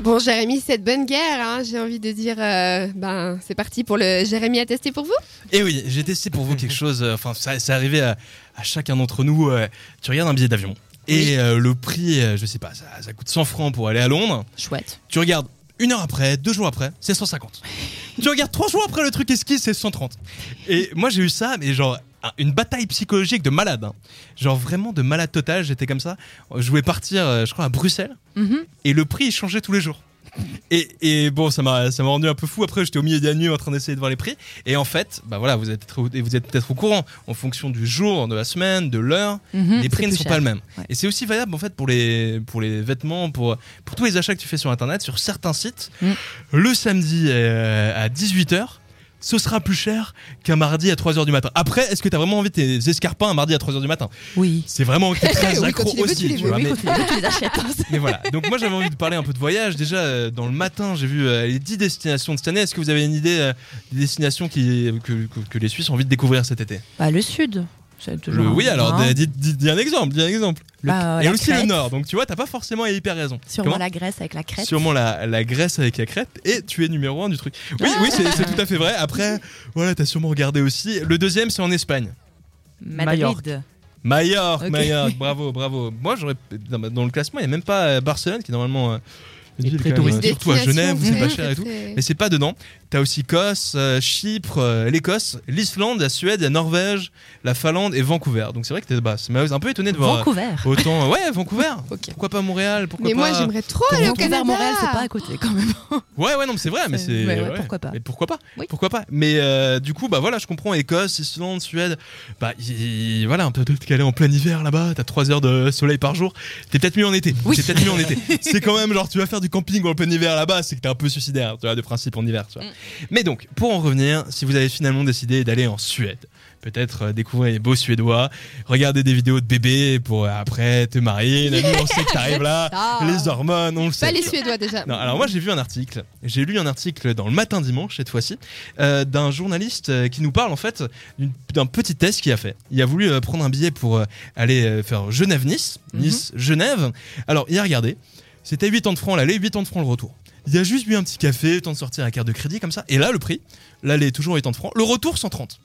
Bon, Jérémy, cette bonne guerre, hein, j'ai envie de dire, euh, ben, c'est parti pour le Jérémy à tester pour vous. Et oui, j'ai testé pour vous quelque chose, euh, enfin, ça, c'est arrivé à, à chacun d'entre nous. euh, tu regardes un billet d'avion. Et euh, le prix, euh, je sais pas, ça, ça coûte 100 francs pour aller à Londres. Chouette. Tu regardes une heure après, deux jours après, c'est 150. tu regardes trois jours après le truc esquisse, c'est 130. Et moi j'ai eu ça, mais genre une bataille psychologique de malade. hein. Genre vraiment de malade total, j'étais comme ça. Je voulais partir, euh, je crois, à Bruxelles. Mhm. Et le prix il changeait tous les jours. Et, et bon, ça m'a rendu un peu fou. Après, j'étais au milieu de la nuit en train d'essayer de voir les prix. Et en fait, bah voilà, vous êtes peut-être au- vous êtes peut-être au courant en fonction du jour, de la semaine, de l'heure Mhm, les prix ne sont cher. pas le même. Ouais. Et c'est aussi valable en fait pour les pour les vêtements, pour pour tous les achats que tu fais sur internet, sur certains sites. Mm. Le samedi euh, à 18h, ce sera plus cher qu'un mardi à 3h du matin. Après, est-ce que tu as vraiment envie de tes escarpins un mardi à 3h du matin? Oui. C'est vraiment très Oui, accro aussi. tu vois, mais- voilà. Donc moi j'avais envie de parler un peu de voyage. Déjà euh, dans le matin, j'ai vu euh, les 10 destinations de cette année. Est-ce que vous avez une idée euh, des destinations qui, que, que- que les Suisses ont envie de découvrir cet été? Bah, le sud. C'est toujours. Le- Oui, alors dis, dis- dis un exemple, dis un exemple. Le- Bah, Et la aussi le nord. Donc tu vois, t'as pas forcément hyper raison. Sûrement Comment la Grèce avec la crête. Sûrement la, la Grèce avec la Crète et tu es numéro un du truc. Oui, oui, c'est tout à fait vrai. Après, voilà, t'as sûrement regardé aussi. Le deuxième, c'est en Espagne. Madrid. Majorque, Ok. Majorque, bravo, bravo. Moi, j'aurais dans, dans le classement, il n'y a même pas euh, Barcelone qui est normalement très touristique. surtout à Genève où c'est pas cher et tout. Mais c'est pas dedans. T'as aussi Kos, euh, Chypre, euh, l'Écosse, l'Islande, la Suède, la Norvège, la Finlande et Vancouver. Donc c'est vrai que t'es bah, un peu étonné de voir Vancouver. euh, autant. Ouais, Vancouver. Pourquoi pas Montréal Pourquoi Mais pas moi, j'aimerais trop aller au Vancouver, Canada. Montréal, c'est pas à côté quand même. Ouais, ouais, non, mais c'est vrai, mais C'est- c'est. ouais, ouais, pourquoi pas. Mais pourquoi pas Oui. Pourquoi pas Mais euh, du coup, bah voilà, je comprends. Écosse, Islande, Suède. Bah y- voilà, un peu peut-être qu'aller en plein hiver là-bas. T'as 3 heures de soleil par jour. T'es peut-être mieux en été. Oui. C'est peut-être mieux en été. c'est quand même genre, tu vas faire du camping en plein hiver là-bas, c'est que t'es un peu suicidaire, tu vois, de principe en hiver, tu vois. Mm. Mais donc, pour en revenir, si vous avez finalement décidé d'aller en Suède. Peut-être euh, découvrir les beaux Suédois, regarder des vidéos de bébés pour euh, après te marier. Nous, on sait que t'arrives là, Ah. les hormones, on le sait. Pas les. Suédois déjà. Non, alors moi j'ai vu un article, j'ai lu un article dans le matin dimanche cette fois-ci, euh, d'un journaliste qui nous parle en fait d'un petit test qu'il a fait. Il a voulu prendre un billet pour aller faire Genève-Nice, Mhm. Nice-Genève. Alors il a regardé, c'était 80 francs l'aller, 80 francs le retour. Il a juste bu un petit café, le temps de sortir la carte de crédit comme ça. Et là le prix, l'aller toujours 80 francs, le retour 130.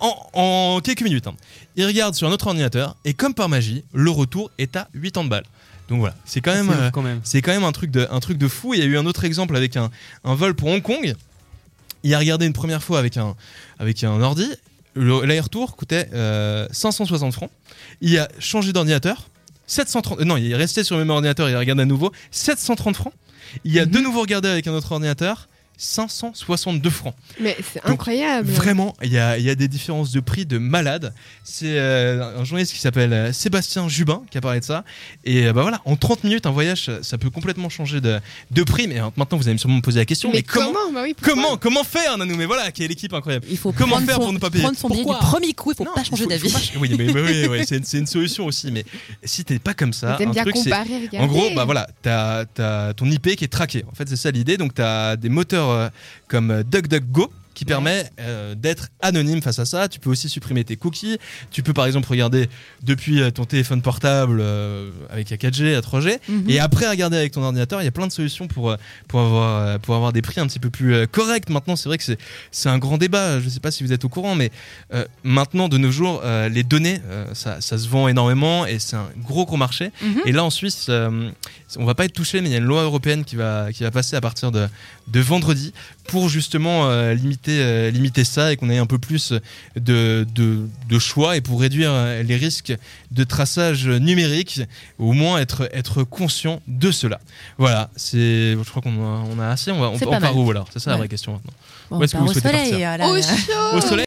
En, en quelques minutes. hein. Il regarde sur notre ordinateur et comme par magie, le retour est à 80 balles. Donc voilà, c'est quand même... C'est ouf, euh, quand même. c'est quand même un truc de, un truc de fou. Il y a eu un autre exemple avec un, un vol pour Hong Kong. Il a regardé une première fois avec un, avec un ordi. Le- L'aller-retour coûtait euh, 560 francs. Il a changé d'ordinateur. 730. euh, Non, il est resté sur le même ordinateur. Il a regardé à nouveau. 730 francs. Il a de nouveau regardé avec un autre ordinateur. 562 francs. Mais c'est incroyable. Vraiment, il y a, il y a des différences de prix de malade. C'est euh, un journaliste qui s'appelle euh, Sébastien Jubin qui a parlé de ça. Et euh, bah voilà, en 30 minutes, un voyage, ça- peut complètement changer de, de prix. Mais euh, maintenant, vous allez sûrement me poser la question. Mais, Mais comment, comment Bah oui, pourquoi comment, comment faire, Nanou? Mais voilà, quelle équipe incroyable. Il faut Comment faire son, pour ne pas payer prendre son billet du Pourquoi premier coup, il faut Non, pas changer d'avis. pas- Oui, mais, mais oui, oui, c'est une, c'est une solution aussi. Mais si t'es pas comme ça, un bien truc, comparer, en gros, bah voilà, t'as as ton IP qui est traqué. En fait, c'est ça l'idée. Donc, t'as des moteurs euh, comme DuckDuckGo qui permet euh, d'être anonyme face à ça. Tu peux aussi supprimer tes cookies. Tu peux par exemple regarder depuis euh, ton téléphone portable euh, avec la 4G, la 3G. Mhm. Et après regarder avec ton ordinateur, il y a plein de solutions pour, pour, avoir, pour avoir des prix un petit peu plus corrects. Maintenant, c'est vrai que c'est- c'est un grand débat. Je ne sais pas si vous êtes au courant, mais euh, maintenant, de nos jours, les données, ça, ça se vend énormément et c'est un gros, gros marché. Mhm. Et là, en Suisse, on va pas être touché, mais il y a une loi européenne qui va, qui va passer à partir de, de vendredi pour justement euh, limiter, euh, limiter ça et qu'on ait un peu plus de, de, de choix et pour réduire euh, les risques de traçage numérique, au moins être, être conscient de cela. Voilà, c'est, je crois qu'on a, on a assez. On va, on, on part mal. où alors? C'est ça la vraie question maintenant. Bon, Où est-ce que vous souhaitez soleil. partir? là, Au chaud Au soleil?